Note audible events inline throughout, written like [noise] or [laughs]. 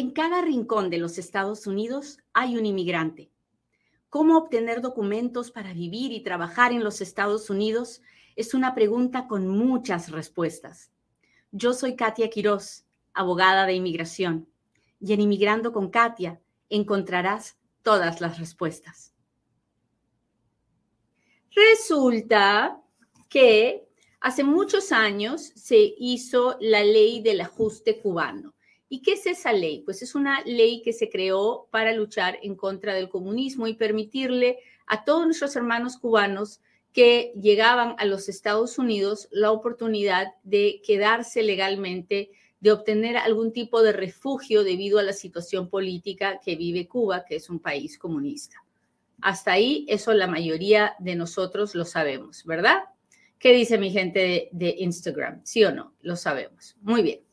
En cada rincón de los Estados Unidos hay un inmigrante. ¿Cómo obtener documentos para vivir y trabajar en los Estados Unidos? Es una pregunta con muchas respuestas. Yo soy Katia Quiroz, abogada de inmigración, y en Inmigrando con Katia encontrarás todas las respuestas. Resulta que hace muchos años se hizo la ley del ajuste cubano. ¿Y qué es esa ley? Pues es una ley que se creó para luchar en contra del comunismo y permitirle a todos nuestros hermanos cubanos que llegaban a los Estados Unidos la oportunidad de quedarse legalmente, de obtener algún tipo de refugio debido a la situación política que vive Cuba, que es un país comunista. Hasta ahí, eso la mayoría de nosotros lo sabemos, ¿verdad? ¿Qué dice mi gente de, Instagram? ¿Sí o no? Lo sabemos. Muy bien.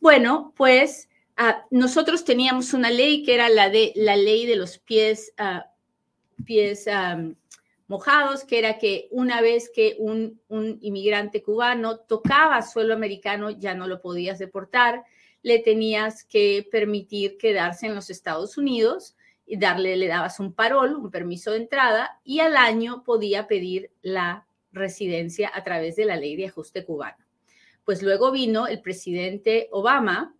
Bueno, pues ah, nosotros teníamos una ley que era la de la ley de los pies, uh, pies mojados, que era que una vez que un, un inmigrante cubano tocaba suelo americano, ya no lo podías deportar, le tenías que permitir quedarse en los Estados Unidos y darle, le dabas un parol, un permiso de entrada, y al año podía pedir la residencia a través de la ley de ajuste cubano. Pues luego vino el presidente Obama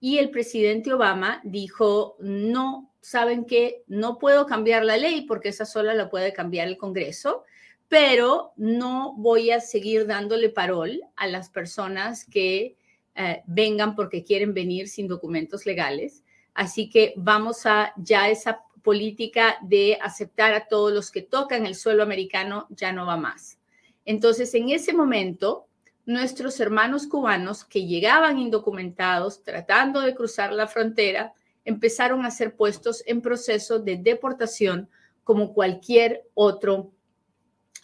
y el presidente Obama dijo, no, saben que no puedo cambiar la ley porque esa sola la puede cambiar el Congreso, pero no voy a seguir dándole parol a las personas que eh, vengan porque quieren venir sin documentos legales Así que vamos a ya esa política de aceptar a todos los que tocan el suelo americano ya no va más. Entonces, en ese momento, nuestros hermanos cubanos que llegaban indocumentados tratando de cruzar la frontera empezaron a ser puestos en proceso de deportación como cualquier otro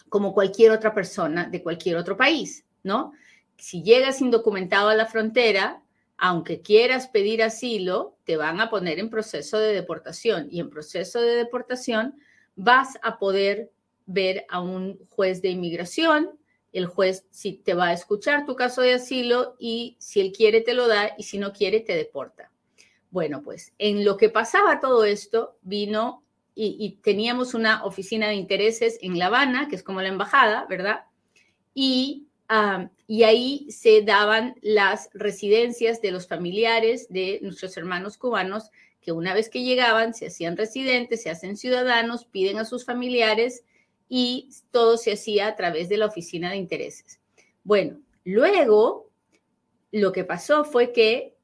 como cualquier otra persona de cualquier otro país, ¿no? Si llegas indocumentado a la frontera, aunque quieras pedir asilo, te van a poner en proceso de deportación y en proceso de deportación vas a poder ver a un juez de inmigración. El juez si te va a escuchar tu caso de asilo y si él quiere te lo da y si no quiere te deporta. Bueno, pues en lo que pasaba todo esto vino y, teníamos una oficina de intereses en La Habana, que es como la embajada, ¿verdad? Y y ahí se daban las residencias de los familiares de nuestros hermanos cubanos que una vez que llegaban se hacían residentes, se hacen ciudadanos, piden a sus familiares y todo se hacía a través de la oficina de intereses. Bueno, luego lo que pasó fue que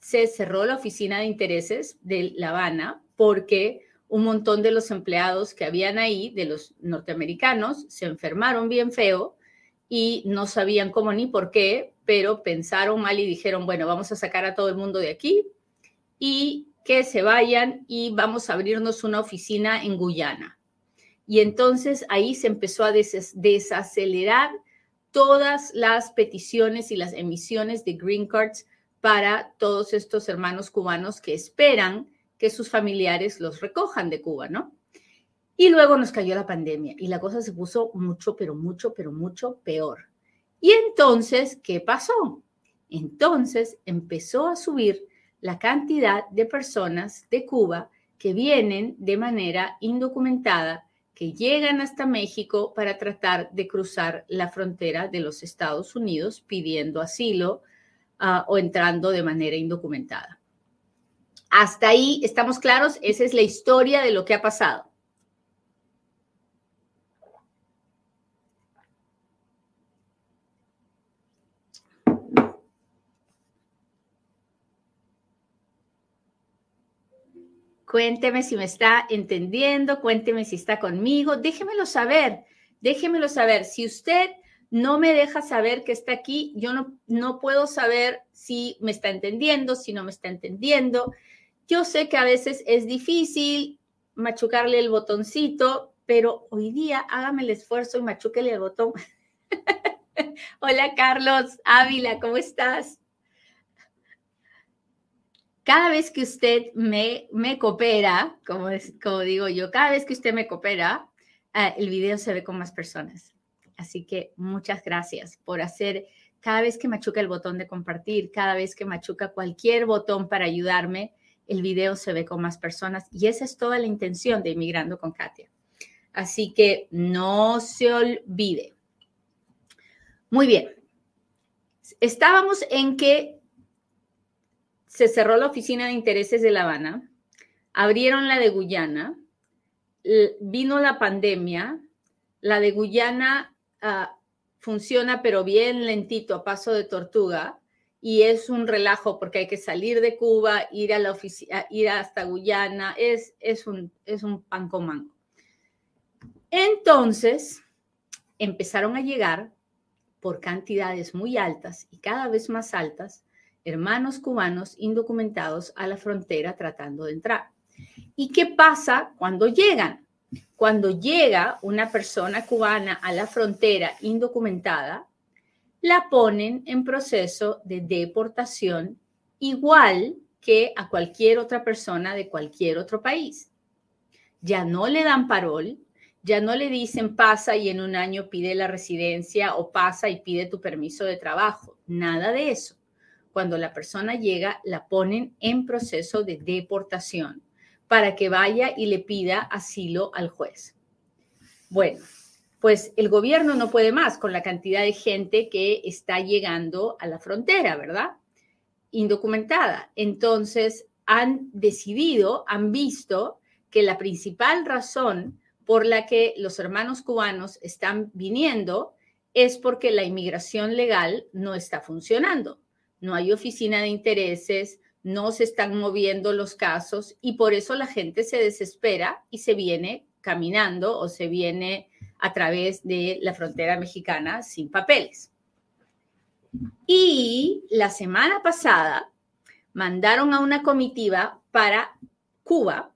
se cerró la oficina de intereses de La Habana porque un montón de los empleados que habían ahí, de los norteamericanos, se enfermaron bien feo y no sabían cómo ni por qué, pero pensaron mal y dijeron, bueno, vamos a sacar a todo el mundo de aquí y que se vayan y vamos a abrirnos una oficina en Guyana. Y entonces ahí se empezó a desacelerar todas las peticiones y las emisiones de green cards para todos estos hermanos cubanos que esperan que sus familiares los recojan de Cuba, ¿no? Y luego nos cayó la pandemia y la cosa se puso mucho, pero mucho, pero mucho peor. Y entonces, ¿qué pasó? Entonces empezó a subir la cantidad de personas de Cuba que vienen de manera indocumentada, que llegan hasta México para tratar de cruzar la frontera de los Estados Unidos pidiendo asilo ah, o entrando de manera indocumentada. Hasta ahí estamos claros, esa es la historia de lo que ha pasado. Cuénteme si me está entendiendo, cuénteme si está conmigo, déjemelo saber, déjemelo saber. Si usted no me deja saber que está aquí, yo no, no puedo saber si me está entendiendo, si no me está entendiendo. Yo sé que a veces es difícil machucarle el botoncito, pero hoy día hágame el esfuerzo y machúquele el botón. [laughs] Hola Carlos Ávila, ¿cómo estás? Cada vez que usted me, coopera, como, es, como digo yo, cada vez que usted me coopera, eh, el video se ve con más personas. Así que muchas gracias por hacer cada vez que machuca el botón de compartir, cada vez que machuca cualquier botón para ayudarme, el video se ve con más personas y esa es toda la intención de Inmigrando con Katia. Así que no se olvide. Muy bien. Estábamos en que se cerró la oficina de intereses de La Habana, abrieron la de Guyana, vino la pandemia, la de Guyana ah, funciona pero bien lentito, a paso de tortuga, y es un relajo porque hay que salir de Cuba, ir a la oficina, ir hasta Guyana, es, es, un, es un pan con mango. Entonces, empezaron a llegar por cantidades muy altas y cada vez más altas hermanos cubanos indocumentados a la frontera tratando de entrar. ¿Y qué pasa cuando llegan? Cuando llega una persona cubana a la frontera indocumentada, la ponen en proceso de deportación igual que a cualquier otra persona de cualquier otro país. Ya no le dan parol, ya no le dicen pasa y en un año pide la residencia o pasa y pide tu permiso de trabajo. Nada de eso. Cuando la persona llega, la ponen en proceso de deportación para que vaya y le pida asilo al juez. Bueno, pues el gobierno no puede más con la cantidad de gente que está llegando a la frontera, ¿verdad? Indocumentada. Entonces, han decidido, han visto que la principal razón por la que los hermanos cubanos están viniendo es porque la inmigración legal no está funcionando. No hay oficina de intereses, no se están moviendo los casos y por eso la gente se desespera y se viene caminando o se viene a través de la frontera mexicana sin papeles. Y la semana pasada mandaron a una comitiva para Cuba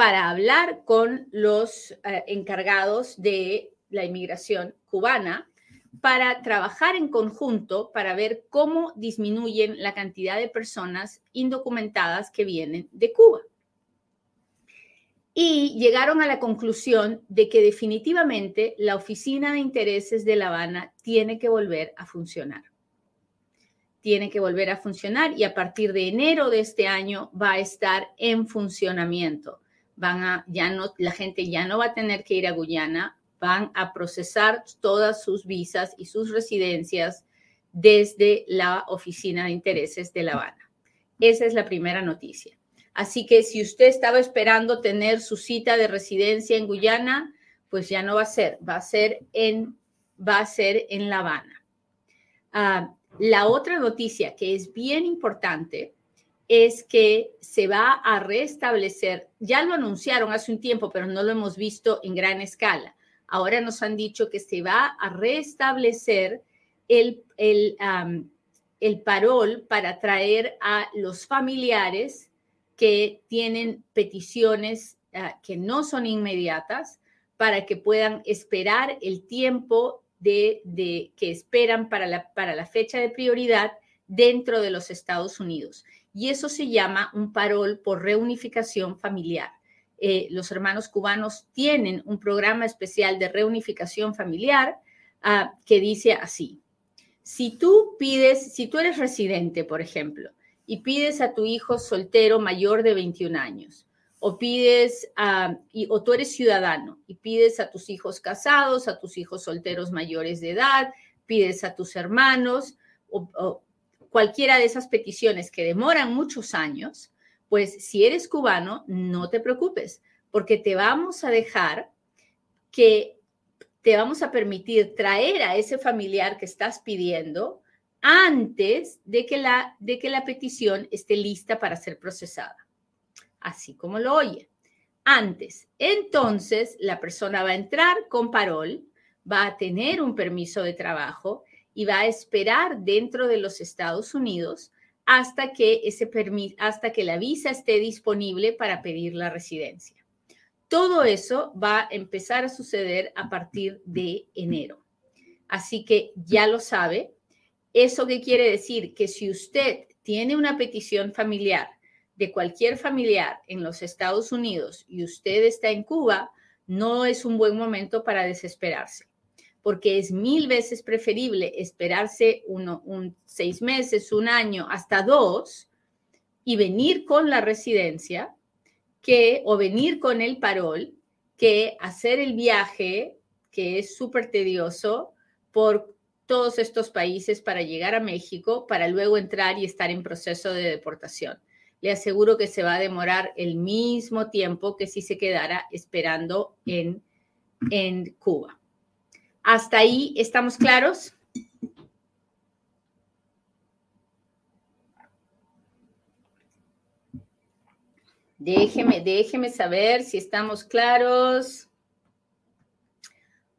para hablar con los eh, encargados de la inmigración cubana para trabajar en conjunto para ver cómo disminuyen la cantidad de personas indocumentadas que vienen de Cuba. Y llegaron a la conclusión de que definitivamente la Oficina de Intereses de La Habana tiene que volver a funcionar. Tiene que volver a funcionar y a partir de enero de este año va a estar en funcionamiento. Van a, ya no, la gente ya no va a tener que ir a Guyana, van a procesar todas sus visas y sus residencias desde la Oficina de Intereses de La Habana. Esa es la primera noticia. Así que si usted estaba esperando tener su cita de residencia en Guyana, pues ya no va a ser, va a ser en, va a ser en La Habana. Ah, la otra noticia que es bien importante es que se va a restablecer, ya lo anunciaron hace un tiempo, pero no lo hemos visto en gran escala, Ahora nos han dicho que se va a restablecer el, el, el parol para traer a los familiares que tienen peticiones ah, que no son inmediatas para que puedan esperar el tiempo de, de, que esperan para la, para la fecha de prioridad dentro de los Estados Unidos. Y eso se llama un parol por reunificación familiar. Eh, los hermanos cubanos tienen un programa especial de reunificación familiar ah, que dice así, si tú pides, si tú eres residente, por ejemplo, y pides a tu hijo soltero mayor de 21 años, o pides, a, y, o tú eres ciudadano y pides a tus hijos casados, a tus hijos solteros mayores de edad, pides a tus hermanos, o cualquiera de esas peticiones que demoran muchos años, pues si eres cubano, no te preocupes, porque te vamos a dejar que te vamos a permitir traer a ese familiar que estás pidiendo antes de que la, de que la petición esté lista para ser procesada. Así como lo oye. Antes. Entonces, la persona va a entrar con parol, va a tener un permiso de trabajo y va a esperar dentro de los Estados Unidos hasta que, ese hasta que la visa esté disponible para pedir la residencia. Todo eso va a empezar a suceder a partir de enero. Así que ya lo sabe. ¿Eso quiere decir? Que si usted tiene una petición familiar de cualquier familiar en los Estados Unidos y usted está en Cuba, no es un buen momento para desesperarse porque es mil veces preferible esperarse uno, un seis meses, un año, hasta dos, y venir con la residencia que, o venir con el parol, que hacer el viaje, que es súper tedioso, por todos estos países para llegar a México, para luego entrar y estar en proceso de deportación. Le aseguro que se va a demorar el mismo tiempo que si se quedara esperando en, en Cuba. ¿Hasta ahí estamos claros? Déjeme, déjeme saber si estamos claros.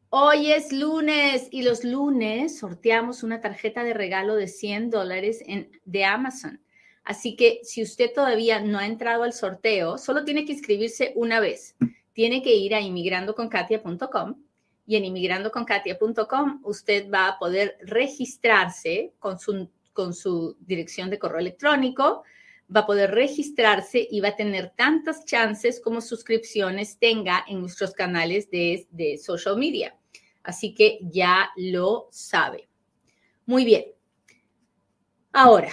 Hoy es lunes y los lunes sorteamos una tarjeta de regalo de 100 dólares de Amazon. Así que si usted todavía no ha entrado al sorteo, solo tiene que inscribirse una vez. Tiene que ir a inmigrandoconkatia.com y en inmigrandoconkatia.com usted va a poder registrarse con su, con su dirección de correo electrónico va a poder registrarse y va a tener tantas chances como suscripciones tenga en nuestros canales de, de social media. Así que ya lo sabe. Muy bien. Ahora,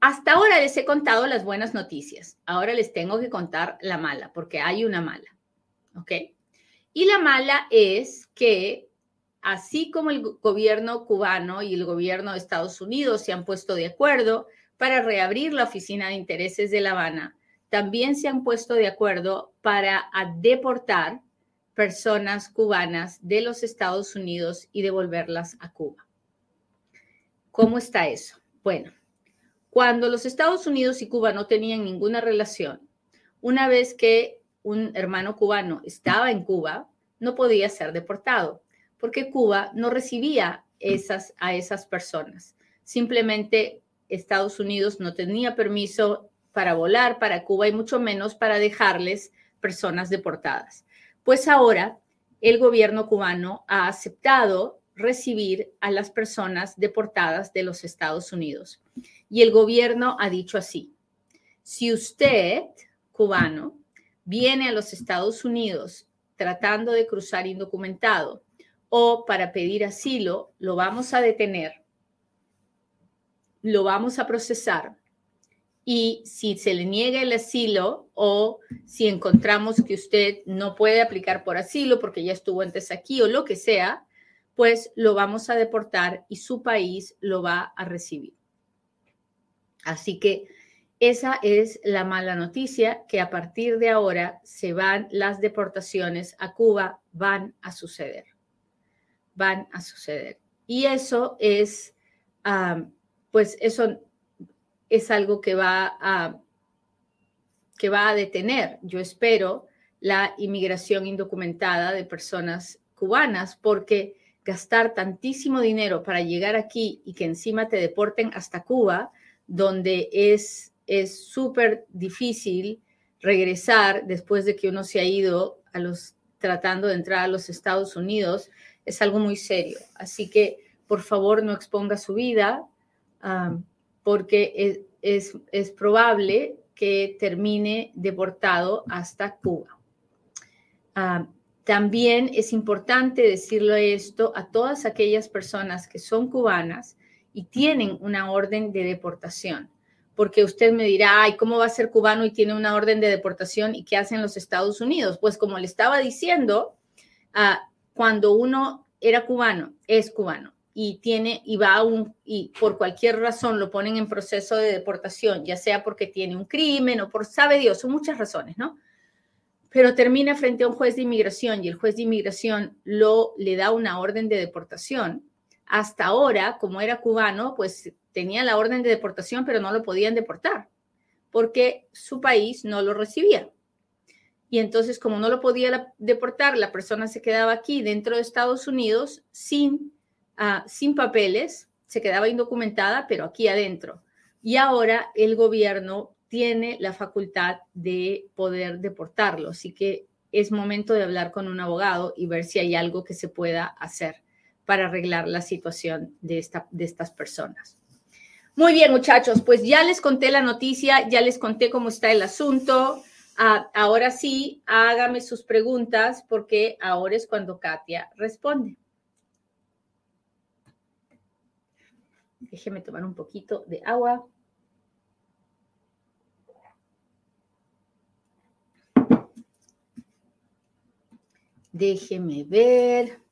hasta ahora les he contado las buenas noticias. Ahora les tengo que contar la mala, porque hay una mala. ¿Ok? Y la mala es que así como el gobierno cubano y el gobierno de Estados Unidos se han puesto de acuerdo para reabrir la oficina de intereses de La Habana, también se han puesto de acuerdo para deportar personas cubanas de los Estados Unidos y devolverlas a Cuba. ¿Cómo está eso? Bueno, cuando los Estados Unidos y Cuba no tenían ninguna relación, una vez que un hermano cubano estaba en Cuba, no podía ser deportado, porque Cuba no recibía esas, a esas personas. Simplemente Estados Unidos no tenía permiso para volar para Cuba y mucho menos para dejarles personas deportadas. Pues ahora el gobierno cubano ha aceptado recibir a las personas deportadas de los Estados Unidos. Y el gobierno ha dicho así, si usted, cubano, viene a los Estados Unidos tratando de cruzar indocumentado o para pedir asilo, lo vamos a detener lo vamos a procesar y si se le niega el asilo o si encontramos que usted no puede aplicar por asilo porque ya estuvo antes aquí o lo que sea, pues lo vamos a deportar y su país lo va a recibir. Así que esa es la mala noticia, que a partir de ahora se van las deportaciones a Cuba, van a suceder, van a suceder. Y eso es pues eso es algo que va a, que va a detener, yo espero, la inmigración indocumentada de personas cubanas, porque gastar tantísimo dinero para llegar aquí y que encima te deporten hasta Cuba, donde es súper difícil regresar después de que uno se ha ido a los tratando de entrar a los Estados Unidos, es algo muy serio. Así que, por favor, no exponga su vida, porque es, es, probable que termine deportado hasta Cuba. también es importante decirle esto a todas aquellas personas que son cubanas y tienen una orden de deportación, porque usted me dirá, ay, ¿cómo va a ser cubano y tiene una orden de deportación y qué hacen los Estados Unidos? Pues como le estaba diciendo, ah, cuando uno era cubano, es cubano y tiene y va a un y por cualquier razón lo ponen en proceso de deportación, ya sea porque tiene un crimen o por sabe Dios, son muchas razones, ¿no? Pero termina frente a un juez de inmigración y el juez de inmigración lo le da una orden de deportación. Hasta ahora, como era cubano, pues tenía la orden de deportación, pero no lo podían deportar porque su país no lo recibía. Y entonces, como no lo podía deportar, la persona se quedaba aquí dentro de Estados Unidos sin Ah, sin papeles, se quedaba indocumentada, pero aquí adentro. Y ahora el gobierno tiene la facultad de poder deportarlo. Así que es momento de hablar con un abogado y ver si hay algo que se pueda hacer para arreglar la situación de, esta, de estas personas. Muy bien, muchachos, pues ya les conté la noticia, ya les conté cómo está el asunto. Ah, ahora sí, hágame sus preguntas porque ahora es cuando Katia responde. Déjeme tomar un poquito de agua. Déjeme ver.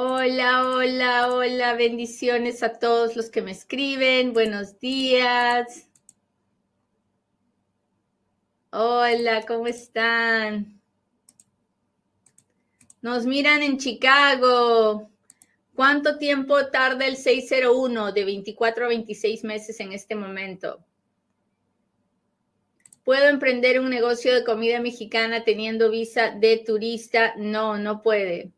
Hola, hola, hola, bendiciones a todos los que me escriben. Buenos días. Hola, ¿cómo están? Nos miran en Chicago. ¿Cuánto tiempo tarda el 601 de 24 a 26 meses en este momento? ¿Puedo emprender un negocio de comida mexicana teniendo visa de turista? No, no puede.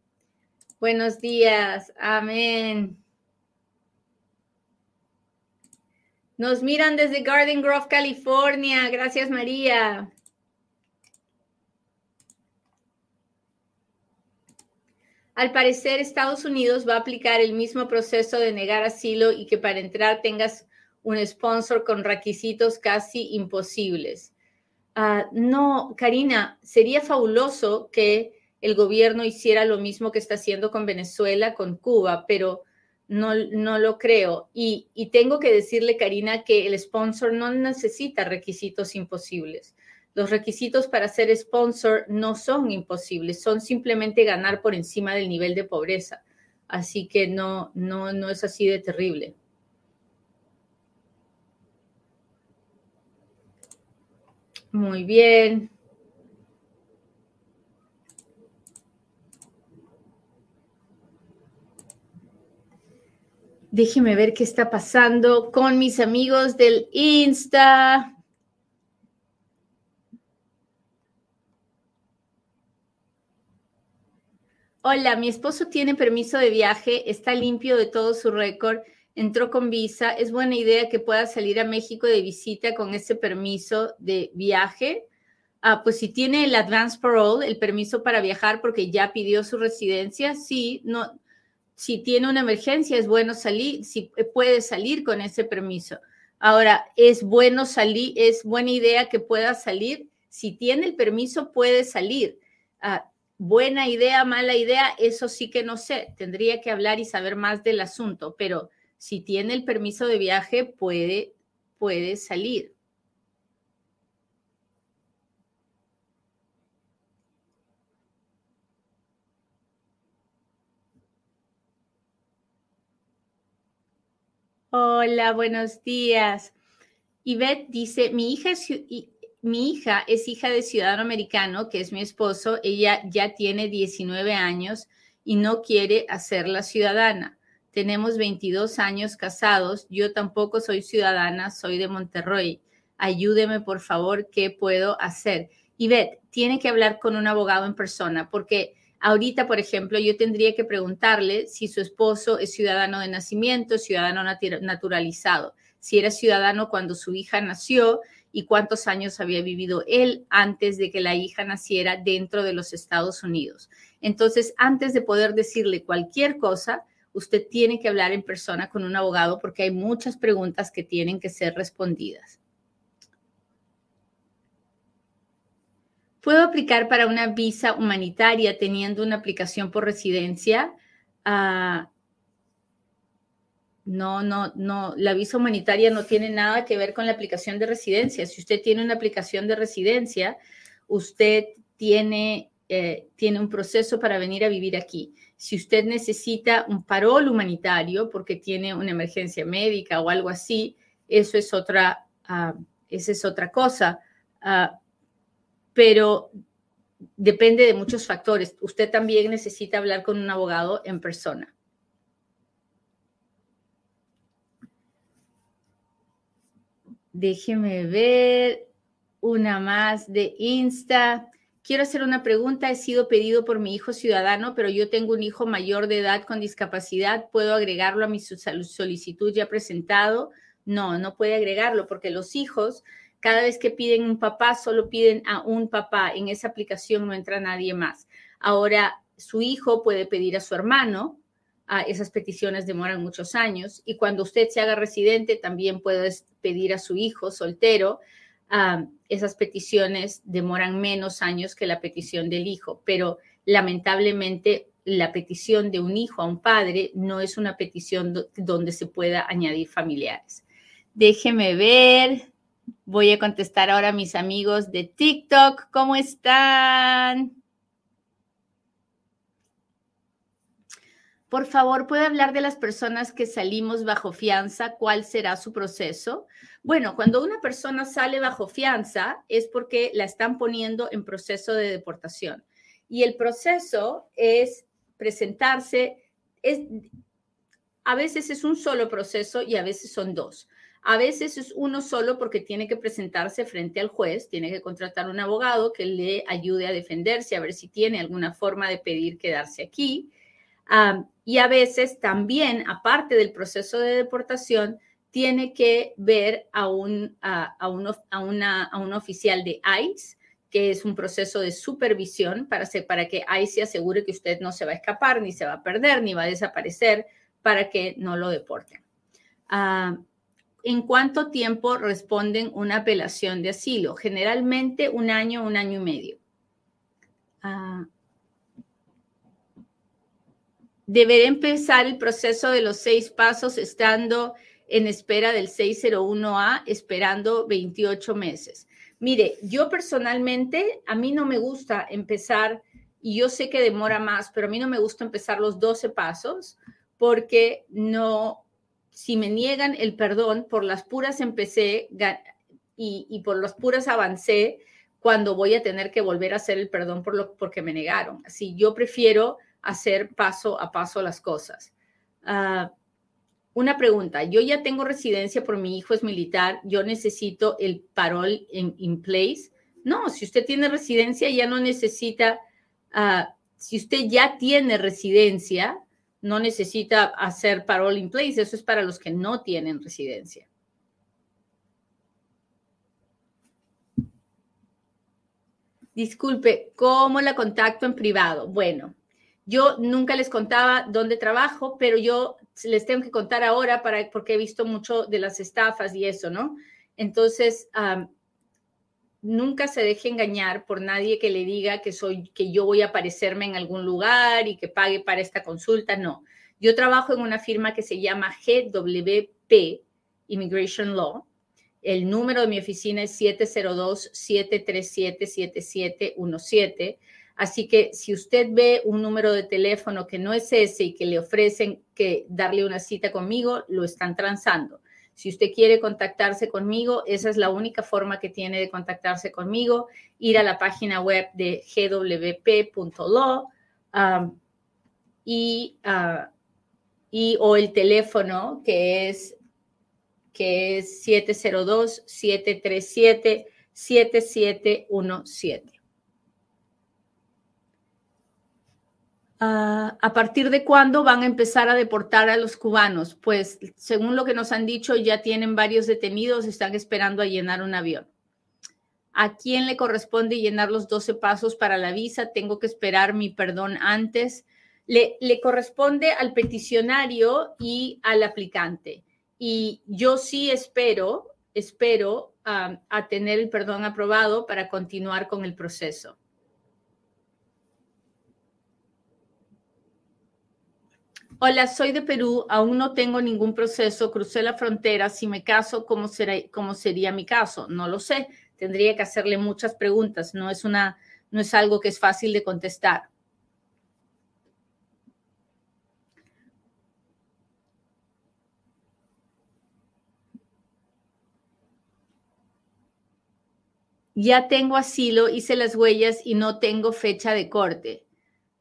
Buenos días. Amén. Nos miran desde Garden Grove, California. Gracias, María. Al parecer, Estados Unidos va a aplicar el mismo proceso de negar asilo y que para entrar tengas un sponsor con requisitos casi imposibles. Ah, no, Karina, sería fabuloso que el gobierno hiciera lo mismo que está haciendo con Venezuela, con Cuba, pero no, no lo creo. Y, y, tengo que decirle, Karina, que el sponsor no necesita requisitos imposibles. Los requisitos para ser sponsor no son imposibles, son simplemente ganar por encima del nivel de pobreza. Así que no, no, no es así de terrible. Muy bien. Déjeme ver qué está pasando con mis amigos del Insta. Hola, mi esposo tiene permiso de viaje, está limpio de todo su récord, entró con visa. ¿Es buena idea que pueda salir a México de visita con ese permiso de viaje? Ah, pues si tiene el advance parole, el permiso para viajar porque ya pidió su residencia, sí, no, si tiene una emergencia, es bueno salir, si puede salir con ese permiso. Ahora, es bueno salir, es buena idea que pueda salir. Si tiene el permiso, puede salir. Ah, buena idea, mala idea, eso sí que no sé. Tendría que hablar y saber más del asunto, pero si tiene el permiso de viaje, puede, puede salir. Hola, buenos días. Ivette dice, mi hija, es, hija de ciudadano americano, que es mi esposo. Ella ya tiene 19 años y no quiere hacerla ciudadana. Tenemos 22 años casados. Yo tampoco soy ciudadana, soy de Monterrey. Ayúdeme, por favor, ¿qué puedo hacer? Ivette, tiene que hablar con un abogado en persona porque Ahorita, por ejemplo, yo tendría que preguntarle si su esposo es ciudadano de nacimiento, ciudadano naturalizado, si era ciudadano cuando su hija nació y cuántos años había vivido él antes de que la hija naciera dentro de los Estados Unidos. Entonces, antes de poder decirle cualquier cosa, usted tiene que hablar en persona con un abogado porque hay muchas preguntas que tienen que ser respondidas. ¿Puedo aplicar para una visa humanitaria teniendo una aplicación por residencia? Ah, no, no, no, la visa humanitaria no tiene nada que ver con la aplicación de residencia. Si usted tiene una aplicación de residencia, usted tiene, eh, tiene un proceso para venir a vivir aquí. Si usted necesita un parol humanitario porque tiene una emergencia médica o algo así, eso es otra, uh, esa es otra cosa. Uh, pero depende de muchos factores. Usted también necesita hablar con un abogado en persona. Déjeme ver una más de Insta. Quiero hacer una pregunta. He sido pedido por mi hijo ciudadano, pero yo tengo un hijo mayor de edad con discapacidad. ¿Puedo agregarlo a mi solicitud ya presentado? No, no puede agregarlo porque los hijos cada vez que piden un papá, solo piden a un papá. En esa aplicación no entra nadie más. Ahora, su hijo puede pedir a su hermano. Esas peticiones demoran muchos años. Y cuando usted se haga residente, también puede pedir a su hijo soltero. Ah, esas peticiones demoran menos años que la petición del hijo. Pero lamentablemente, la petición de un hijo a un padre no es una petición donde se pueda añadir familiares. Déjeme ver. Voy a contestar ahora a mis amigos de TikTok. ¿Cómo están? Por favor, ¿puede hablar de las personas que salimos bajo fianza? ¿Cuál será su proceso? Bueno, cuando una persona sale bajo fianza es porque la están poniendo en proceso de deportación. Y el proceso es presentarse, es, a veces es un solo proceso y a veces son dos. A veces es uno solo porque tiene que presentarse frente al juez, tiene que contratar un abogado que le ayude a defenderse, a ver si tiene alguna forma de pedir quedarse aquí y a veces también, aparte del proceso de deportación, tiene que ver a un, a, a, una, a un oficial de ICE, que es un proceso de supervisión para, para que ICE se asegure que usted no se va a escapar, ni se va a perder, ni va a desaparecer, para que no lo deporten. ¿En cuánto tiempo responden una apelación de asilo? Generalmente un año, un año y medio. Deberé empezar el proceso de los seis pasos estando en espera del 601A, esperando 28 meses. Mire, yo personalmente, a mí no me gusta empezar, y yo sé que demora más, pero a mí no me gusta empezar los 12 pasos porque no, si me niegan el perdón, por las puras empecé y, y por las puras avancé cuando voy a tener que volver a hacer el perdón por lo, porque me negaron. Así, yo prefiero hacer paso a paso las cosas. Ah, una pregunta, yo ya tengo residencia por mi hijo es militar, yo necesito el parol en place. No, si usted tiene residencia ya no necesita, ah, si usted ya tiene residencia, no necesita hacer parol in place, eso es para los que no tienen residencia. Disculpe, ¿cómo la contacto en privado? Bueno, yo nunca les contaba dónde trabajo, pero yo les tengo que contar ahora para, porque he visto mucho de las estafas y eso, ¿no? Entonces, nunca se deje engañar por nadie que le diga que soy, que yo voy a aparecerme en algún lugar y que pague para esta consulta. No, yo trabajo en una firma que se llama GWP Immigration Law. El número de mi oficina es 702-737-7717. Así que si usted ve un número de teléfono que no es ese y que le ofrecen que darle una cita conmigo, lo están transando. Si usted quiere contactarse conmigo, esa es la única forma que tiene de contactarse conmigo, ir a la página web de gwp.law um, y, uh, y, o el teléfono que es, que es 702-737-7717. Ah, ¿A partir de cuándo van a empezar a deportar a los cubanos? Pues según lo que nos han dicho, ya tienen varios detenidos, están esperando a llenar un avión. ¿A quién le corresponde llenar los 12 pasos para la visa? Tengo que esperar mi perdón antes. Le, le corresponde al peticionario y al aplicante. Y yo sí espero, espero ah, a tener el perdón aprobado para continuar con el proceso. Hola, soy de Perú, aún no tengo ningún proceso, crucé la frontera, si me caso, ¿cómo, será, cómo sería mi caso? No lo sé, tendría que hacerle muchas preguntas, no es, una, no es algo que es fácil de contestar. Ya tengo asilo, hice las huellas y no tengo fecha de corte.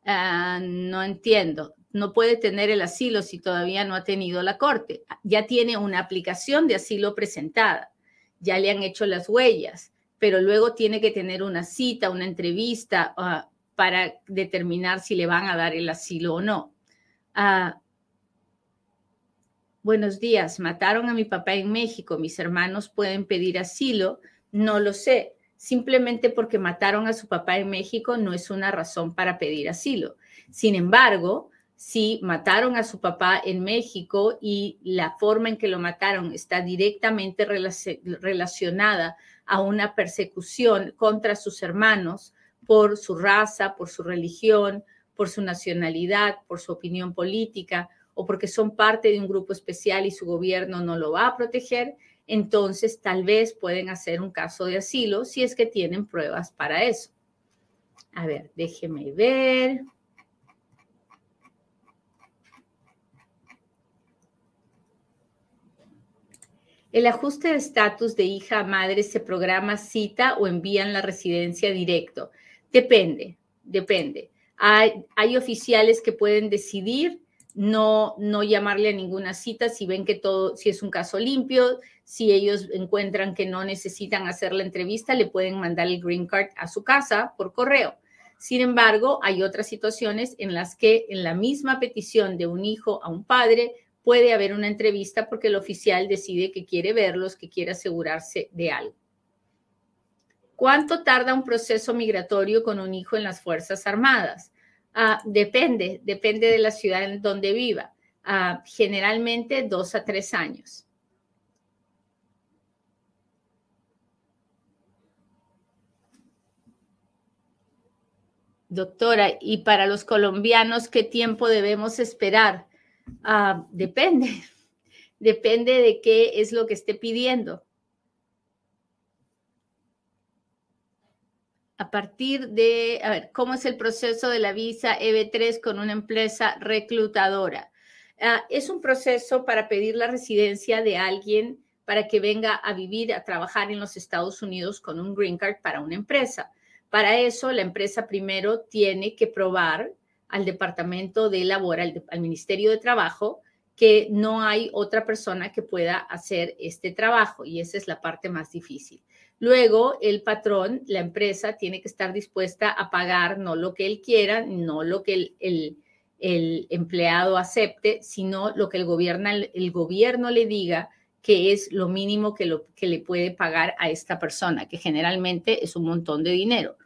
Ah, no entiendo no puede tener el asilo si todavía no ha tenido la corte. Ya tiene una aplicación de asilo presentada, ya le han hecho las huellas, pero luego tiene que tener una cita, una entrevista ah, para determinar si le van a dar el asilo o no. Ah, buenos días, mataron a mi papá en México, mis hermanos pueden pedir asilo, no lo sé. Simplemente porque mataron a su papá en México no es una razón para pedir asilo. Sin embargo, si mataron a su papá en México y la forma en que lo mataron está directamente relacionada a una persecución contra sus hermanos por su raza, por su religión, por su nacionalidad, por su opinión política o porque son parte de un grupo especial y su gobierno no lo va a proteger, entonces tal vez pueden hacer un caso de asilo si es que tienen pruebas para eso. A ver, déjeme ver. El ajuste de estatus de hija a madre se programa cita o envían la residencia directo. Depende, depende. Hay, hay, oficiales que pueden decidir no, no llamarle a ninguna cita si ven que todo, si es un caso limpio, si ellos encuentran que no necesitan hacer la entrevista, le pueden mandar el green card a su casa por correo. Sin embargo, hay otras situaciones en las que en la misma petición de un hijo a un padre puede haber una entrevista porque el oficial decide que quiere verlos, que quiere asegurarse de algo. ¿Cuánto tarda un proceso migratorio con un hijo en las Fuerzas Armadas? Ah, depende, depende de la ciudad en donde viva. Ah, generalmente dos a tres años. Doctora, ¿y para los colombianos qué tiempo debemos esperar? Ah, depende, [laughs] depende de qué es lo que esté pidiendo. A partir de, a ver, ¿cómo es el proceso de la visa EB3 con una empresa reclutadora? Ah, es un proceso para pedir la residencia de alguien para que venga a vivir, a trabajar en los Estados Unidos con un green card para una empresa. Para eso, la empresa primero tiene que probar al Departamento de Labor, al, Ministerio de Trabajo, que no hay otra persona que pueda hacer este trabajo y esa es la parte más difícil. Luego, el patrón, la empresa, tiene que estar dispuesta a pagar no lo que él quiera, no lo que el, empleado acepte, sino lo que el gobierno, el gobierno le diga que es lo mínimo que, lo, que le puede pagar a esta persona, que generalmente es un montón de dinero.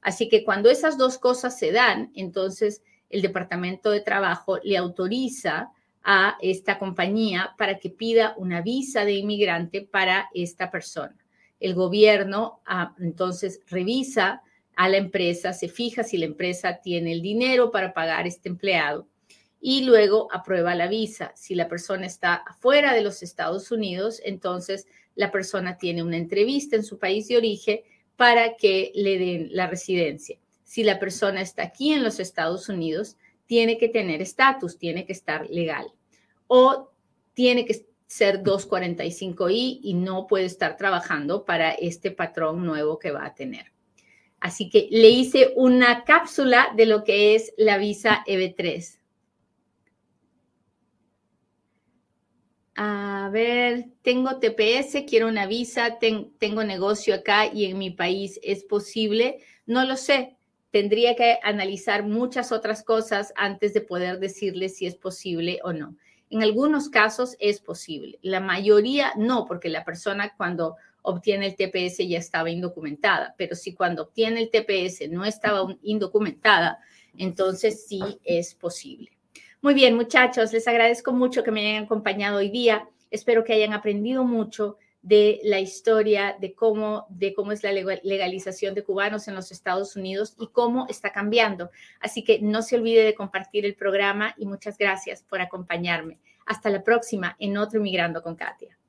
Así que cuando esas dos cosas se dan, entonces el Departamento de Trabajo le autoriza a esta compañía para que pida una visa de inmigrante para esta persona. El gobierno ah, entonces revisa a la empresa, se fija si la empresa tiene el dinero para pagar este empleado y luego aprueba la visa. Si la persona está afuera de los Estados Unidos, entonces la persona tiene una entrevista en su país de origen para que le den la residencia. Si la persona está aquí en los Estados Unidos, tiene que tener estatus, tiene que estar legal o tiene que ser 245I y no puede estar trabajando para este patrón nuevo que va a tener. Así que le hice una cápsula de lo que es la visa EB3. A ver, tengo TPS, quiero una visa, tengo negocio acá y en mi país, ¿es posible? No lo sé. Tendría que analizar muchas otras cosas antes de poder decirle si es posible o no. En algunos casos es posible, la mayoría no, porque la persona cuando obtiene el TPS ya estaba indocumentada, pero si cuando obtiene el TPS no estaba indocumentada, entonces sí es posible. Muy bien, muchachos, les agradezco mucho que me hayan acompañado hoy día. Espero que hayan aprendido mucho de la historia de cómo, de cómo es la legalización de cubanos en los Estados Unidos y cómo está cambiando. Así que no se olvide de compartir el programa y muchas gracias por acompañarme. Hasta la próxima en otro Inmigrando con Katia.